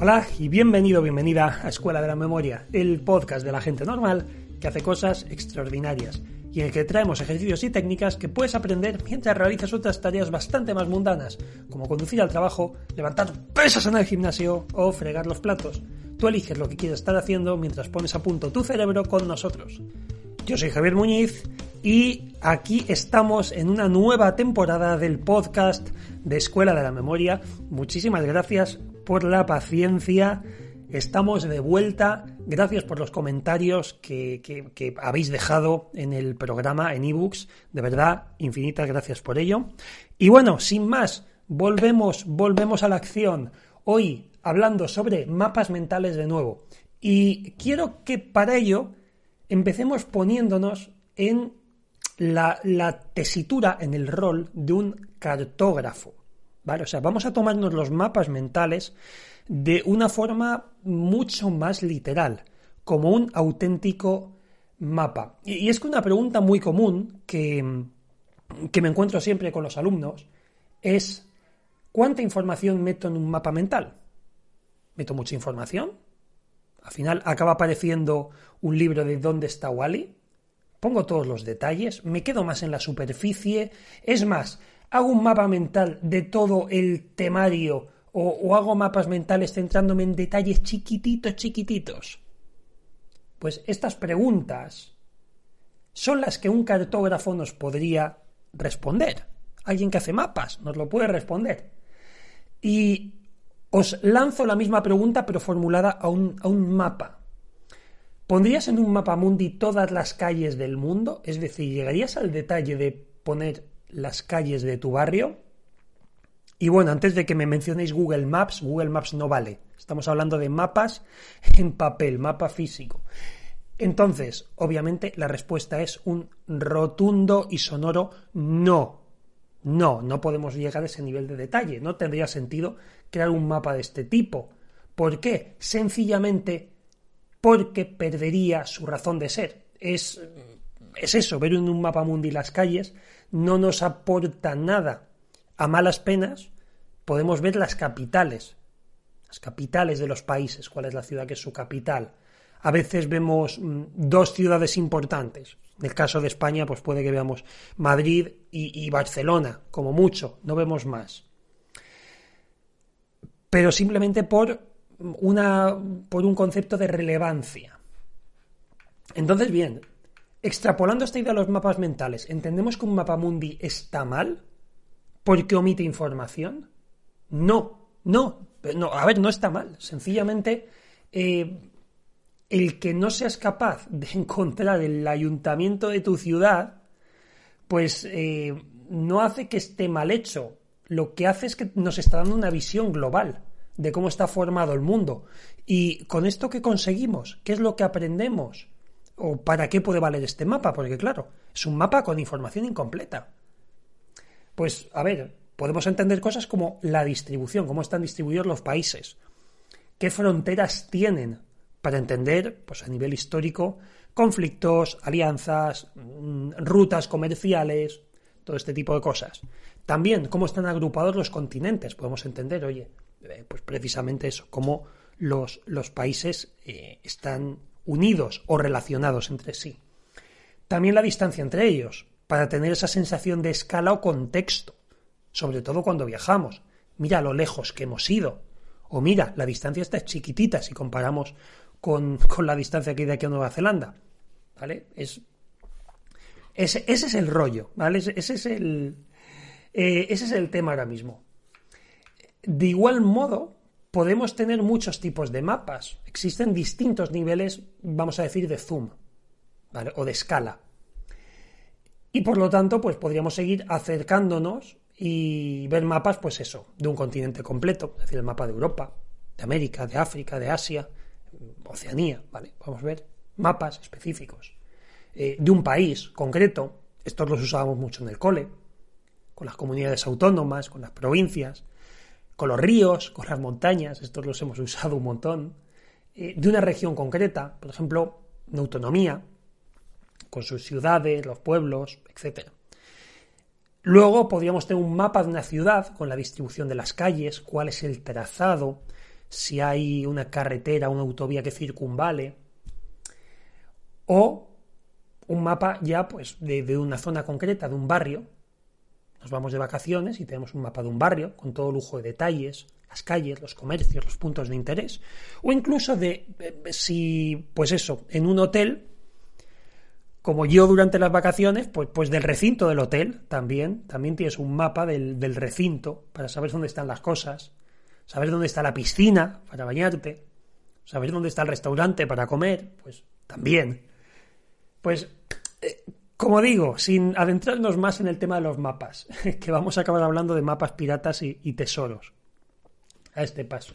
Hola y bienvenido, bienvenida a Escuela de la Memoria, el podcast de la gente normal que hace cosas extraordinarias y en el que traemos ejercicios y técnicas que puedes aprender mientras realizas otras tareas bastante más mundanas, como conducir al trabajo, levantar pesas en el gimnasio o fregar los platos. Tú eliges lo que quieres estar haciendo mientras pones a punto tu cerebro con nosotros. Yo soy Javier Muñiz y aquí estamos en una nueva temporada del podcast de Escuela de la Memoria. Muchísimas gracias por la paciencia. Estamos de vuelta. Gracias por los comentarios que, habéis dejado en el programa, en ebooks. De verdad, infinitas gracias por ello. Y bueno, sin más, volvemos, volvemos a la acción. Hoy hablando sobre mapas mentales de nuevo. Y quiero que para ello empecemos poniéndonos en la, tesitura, en el rol de un cartógrafo. O sea, vamos a tomarnos los mapas mentales de una forma mucho más literal, como un auténtico mapa. Y, y es que una pregunta muy común que, que me encuentro siempre con los alumnos es ¿cuánta información meto en un mapa mental? ¿Meto mucha información? Al final acaba apareciendo un libro de ¿Dónde está Wally? Pongo todos los detalles, me quedo más en la superficie, es más, hago un mapa mental de todo el temario o, hago mapas mentales centrándome en detalles chiquititos, chiquititos. Pues estas preguntas son las que un cartógrafo nos podría responder. Alguien que hace mapas nos lo puede responder. Y os lanzo la misma pregunta pero formulada a un, a un mapa. ¿Pondrías en un mapa mundi todas las calles del mundo? Es decir, ¿llegarías al detalle de poner las calles de tu barrio? Y bueno, antes de que me mencionéis Google Maps, Google Maps no vale. Estamos hablando de mapas en papel, mapa físico. Entonces, obviamente, la respuesta es un rotundo y sonoro no. No, no podemos llegar a ese nivel de detalle. No tendría sentido crear un mapa de este tipo. ¿Por qué? Sencillamente porque perdería su razón de ser. Es, es eso, ver en un mapa mundi las calles no nos aporta nada. A malas penas podemos ver las capitales, las capitales de los países, cuál es la ciudad que es su capital. A veces vemos mm, dos ciudades importantes. En el caso de España, pues puede que veamos Madrid y, y Barcelona, como mucho, no vemos más. Pero simplemente por una, por un concepto de relevancia. Entonces, bien, extrapolando esta idea a los mapas mentales, ¿entendemos que un mapa mundi está mal? ¿Porque omite información? No, no, no, a ver, no está mal. Sencillamente, eh, el que no seas capaz de encontrar el ayuntamiento de tu ciudad, pues eh, no hace que esté mal hecho. Lo que hace es que nos está dando una visión global de cómo está formado el mundo. Y con esto que conseguimos, ¿qué es lo que aprendemos? ¿O para qué puede valer este mapa? Porque claro, es un mapa con información incompleta. Pues, a ver, podemos entender cosas como la distribución, cómo están distribuidos los países, qué fronteras tienen, para entender, pues a nivel histórico, conflictos, alianzas, mm, rutas comerciales, todo este tipo de cosas. También cómo están agrupados los continentes. Podemos entender, oye, eh, pues precisamente eso, cómo los, los países eh, están unidos o relacionados entre sí. También la distancia entre ellos, para tener esa sensación de escala o contexto, sobre todo cuando viajamos. Mira lo lejos que hemos ido. O mira, la distancia está chiquitita si comparamos con, con la distancia que hay de aquí a Nueva Zelanda. ¿Vale? Es, ese, es el rollo, ¿vale? Ese, es el, eh, ese es el tema ahora mismo. De igual modo, podemos tener muchos tipos de mapas. Existen distintos niveles, vamos a decir, de zoom ¿vale? o de escala. Y por lo tanto, pues podríamos seguir acercándonos y ver mapas, pues eso, de un continente completo, es decir, el mapa de Europa, de América, de África, de Asia, Oceanía, ¿vale? Vamos a ver mapas específicos. Eh, de un país concreto, estos los usábamos mucho en el cole, con las comunidades autónomas, con las provincias, con los ríos, con las montañas, estos los hemos usado un montón, eh, de una región concreta, por ejemplo, una autonomía, con sus ciudades, los pueblos, etc. Luego podríamos tener un mapa de una ciudad con la distribución de las calles, cuál es el trazado, si hay una carretera, una autovía que circunvale, o un mapa ya pues de, de, una zona concreta, de un barrio. Nos vamos de vacaciones y tenemos un mapa de un barrio con todo lujo de detalles, las calles, los comercios, los puntos de interés, o incluso de si, pues eso, en un hotel, como yo durante las vacaciones, pues, pues del recinto del hotel también, también tienes un mapa del, del recinto para saber dónde están las cosas, saber dónde está la piscina para bañarte, saber dónde está el restaurante para comer, pues también. Pues, eh, como digo, sin adentrarnos más en el tema de los mapas, que vamos a acabar hablando de mapas piratas y, y tesoros a este paso.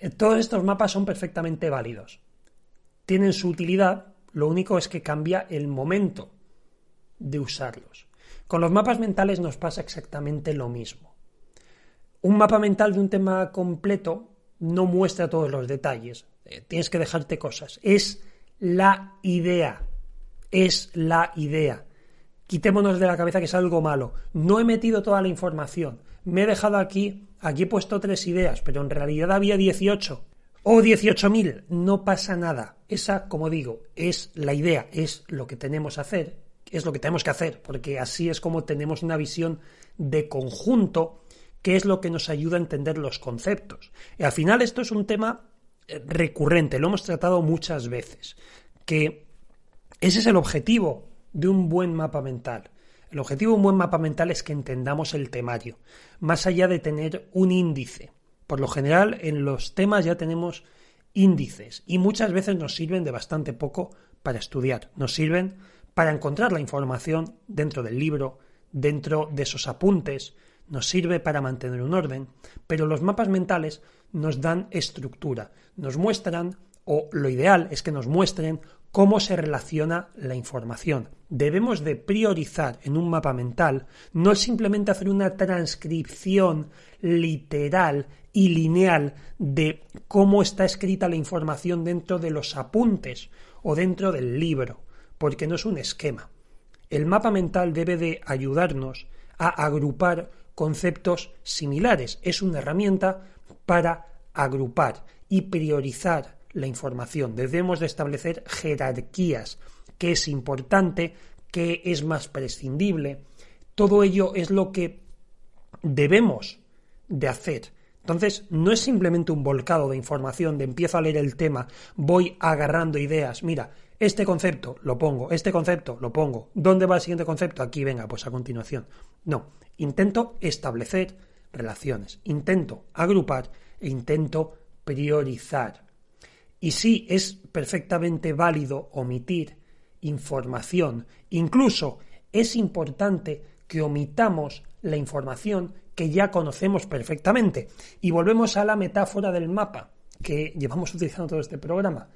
Eh, todos estos mapas son perfectamente válidos. Tienen su utilidad, lo único es que cambia el momento de usarlos. Con los mapas mentales nos pasa exactamente lo mismo. Un mapa mental de un tema completo no muestra todos los detalles. Eh, tienes que dejarte cosas. Es la idea. Es la idea. Quitémonos de la cabeza que es algo malo. No he metido toda la información. Me he dejado aquí, aquí he puesto tres ideas, pero en realidad había 18 o 18.000. No pasa nada. Esa, como digo, es la idea, es lo que tenemos que hacer, es lo que tenemos que hacer, porque así es como tenemos una visión de conjunto que es lo que nos ayuda a entender los conceptos. Y al final esto es un tema eh, recurrente, lo hemos tratado muchas veces, que ese es el objetivo de un buen mapa mental. El objetivo de un buen mapa mental es que entendamos el temario, más allá de tener un índice. Por lo general, en los temas ya tenemos índices y muchas veces nos sirven de bastante poco para estudiar. Nos sirven para encontrar la información dentro del libro, dentro de esos apuntes, nos sirve para mantener un orden, pero los mapas mentales nos dan estructura, nos muestran, o lo ideal es que nos muestren cómo se relaciona la información. Debemos de priorizar en un mapa mental no simplemente hacer una transcripción literal y lineal de cómo está escrita la información dentro de los apuntes o dentro del libro, porque no es un esquema. El mapa mental debe de ayudarnos a agrupar conceptos similares. Es una herramienta para agrupar y priorizar la información. Debemos de establecer jerarquías, que es importante, que es más prescindible. Todo ello es lo que debemos de hacer. Entonces, no es simplemente un volcado de información de empiezo a leer el tema, voy agarrando ideas. Mira, este concepto lo pongo, este concepto lo pongo. ¿Dónde va el siguiente concepto? Aquí, venga, pues a continuación. No, intento establecer relaciones, intento agrupar e intento priorizar. Y sí, es perfectamente válido omitir información. Incluso es importante que omitamos la información que ya conocemos perfectamente. Y volvemos a la metáfora del mapa que llevamos utilizando todo este programa.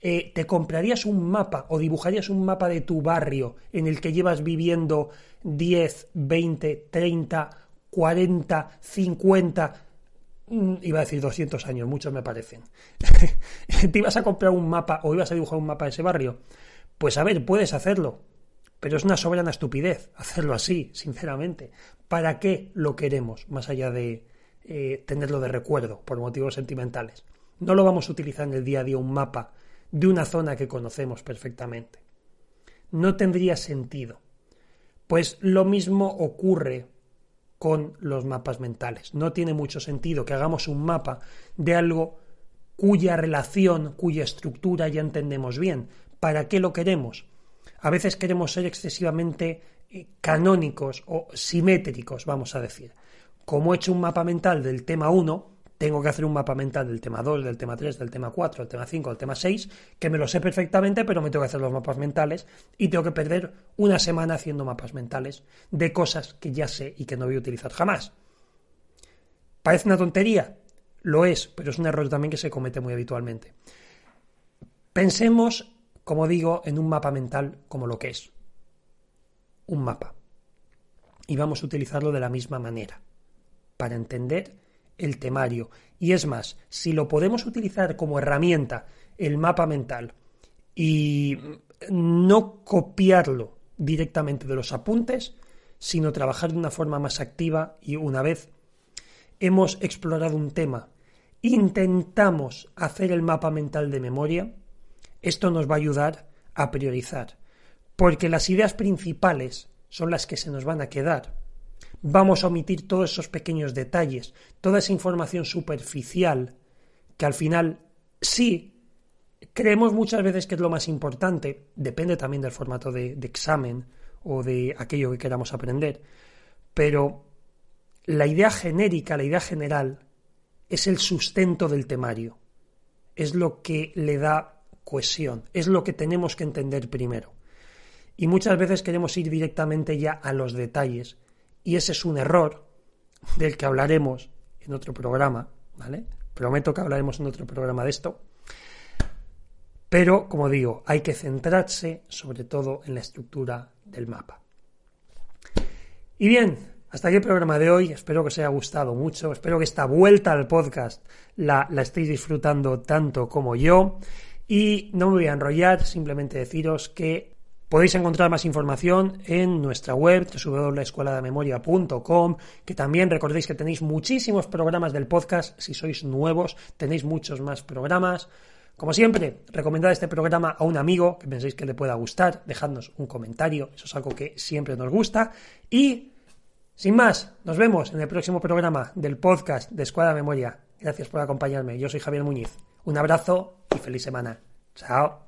Eh, ¿te comprarías un mapa o dibujarías un mapa de tu barrio en el que llevas viviendo 10, 20, 30, 40, 50, iba a decir 200 años, muchos me parecen. ¿Te ibas a comprar un mapa o ibas a dibujar un mapa de ese barrio? Pues a ver, puedes hacerlo, pero es una soberana estupidez hacerlo así, sinceramente. ¿Para qué lo queremos, más allá de eh, tenerlo de recuerdo por motivos sentimentales? No lo vamos a utilizar en el día a día un mapa de una zona que conocemos perfectamente. No tendría sentido. Pues lo mismo ocurre con los mapas mentales. No tiene mucho sentido que hagamos un mapa de algo cuya relación, cuya estructura ya entendemos bien. ¿Para qué lo queremos? A veces queremos ser excesivamente eh, canónicos o simétricos, vamos a decir. Como he hecho un mapa mental del tema 1, tengo que hacer un mapa mental del tema 2, del tema 3, del tema 4, del tema 5, del tema 6, que me lo sé perfectamente, pero me tengo que hacer los mapas mentales y tengo que perder una semana haciendo mapas mentales de cosas que ya sé y que no voy a utilizar jamás. ¿Parece una tontería? Lo es, pero es un error también que se comete muy habitualmente. Pensemos, como digo, en un mapa mental como lo que es. Un mapa. Y vamos a utilizarlo de la misma manera, para entender el temario. Y es más, si lo podemos utilizar como herramienta, el mapa mental, y no copiarlo directamente de los apuntes, sino trabajar de una forma más activa y una vez hemos explorado un tema, intentamos hacer el mapa mental de memoria, esto nos va a ayudar a priorizar, porque las ideas principales son las que se nos van a quedar vamos a omitir todos esos pequeños detalles, toda esa información superficial que al final sí creemos muchas veces que es lo más importante, depende también del formato de, examen o de aquello que queramos aprender, pero la idea genérica, la idea general, es el sustento del temario, es lo que le da cohesión, es lo que tenemos que entender primero. Y muchas veces queremos ir directamente ya a los detalles, y ese es un error del que hablaremos en otro programa, ¿vale? Prometo que hablaremos en otro programa de esto. Pero, como digo, hay que centrarse sobre todo en la estructura del mapa. Y bien, hasta aquí el programa de hoy. Espero que os haya gustado mucho. Espero que esta vuelta al podcast la, la estéis disfrutando tanto como yo. Y no me voy a enrollar, simplemente deciros que Podéis encontrar más información en nuestra web www.escueladememoria.com, que también recordéis que tenéis muchísimos programas del podcast, si sois nuevos, tenéis muchos más programas. Como siempre, recomendad este programa a un amigo que penséis que le pueda gustar, dejadnos un comentario, eso es algo que siempre nos gusta. Y, sin más, nos vemos en el próximo programa del podcast de Escuela de Memoria. Gracias por acompañarme, yo soy Javier Muñiz. Un abrazo y feliz semana. Chao.